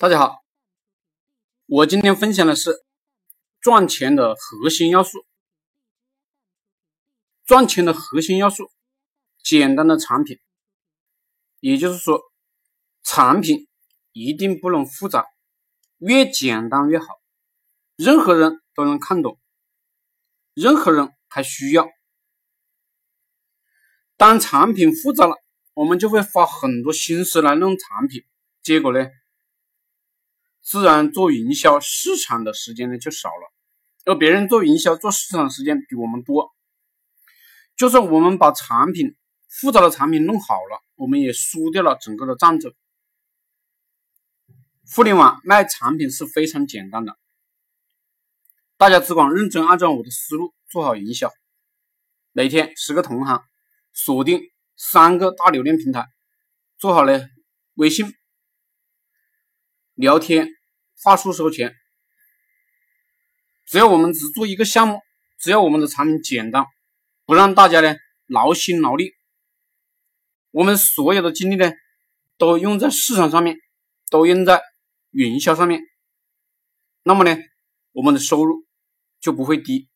大家好，我今天分享的是赚钱的核心要素。赚钱的核心要素，简单的产品，也就是说，产品一定不能复杂，越简单越好，任何人都能看懂，任何人还需要。当产品复杂了，我们就会花很多心思来弄产品，结果呢？自然做营销市场的时间呢就少了，而别人做营销做市场的时间比我们多。就算我们把产品复杂的产品弄好了，我们也输掉了整个的战争。互联网卖产品是非常简单的，大家只管认真按照我的思路做好营销。每天十个同行，锁定三个大流量平台，做好了微信。聊天话术收钱，只要我们只做一个项目，只要我们的产品简单，不让大家呢劳心劳力，我们所有的精力呢都用在市场上面，都用在营销上面，那么呢我们的收入就不会低。